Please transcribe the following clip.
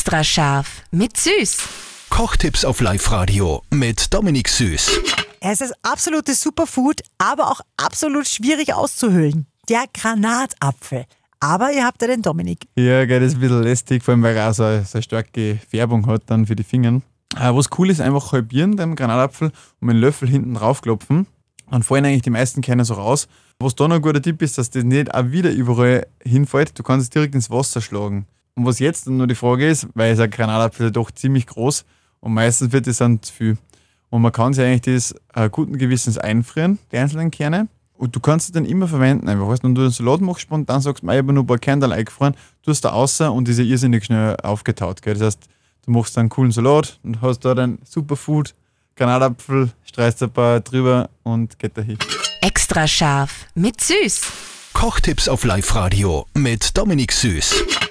Extra scharf mit Süß. Kochtipps auf Live-Radio mit Dominik Süß. Es ist absolutes Superfood, aber auch absolut schwierig auszuhöhlen. Der Granatapfel. Aber ihr habt ja den Dominik. Ja, das ist ein bisschen lästig, vor allem weil er auch so eine, so eine starke Färbung hat dann für die Finger. Äh, was cool ist, einfach halbieren den Granatapfel und mit dem Löffel hinten draufklopfen. Dann fallen eigentlich die meisten Kerne so raus. Was da noch ein guter Tipp ist, dass das nicht auch wieder überall hinfällt. Du kannst es direkt ins Wasser schlagen. Und was jetzt nur die Frage ist, weil ist ein Granatapfel doch ziemlich groß und meistens wird das dann zu viel. Und man kann sich eigentlich das äh, guten Gewissens einfrieren, die einzelnen Kerne. Und du kannst es dann immer verwenden. Einfach, weißt, wenn du einen Salat machst spontan sagst, du, ich habe nur ein paar Kerne eingefroren, tust da außer und diese irrsinnig schnell aufgetaut. Gell? Das heißt, du machst dann einen coolen Salat und hast da dein Superfood, Granatapfel, streichst ein paar drüber und geht dahin. Extra scharf mit Süß. Kochtipps auf Live-Radio mit Dominik Süß.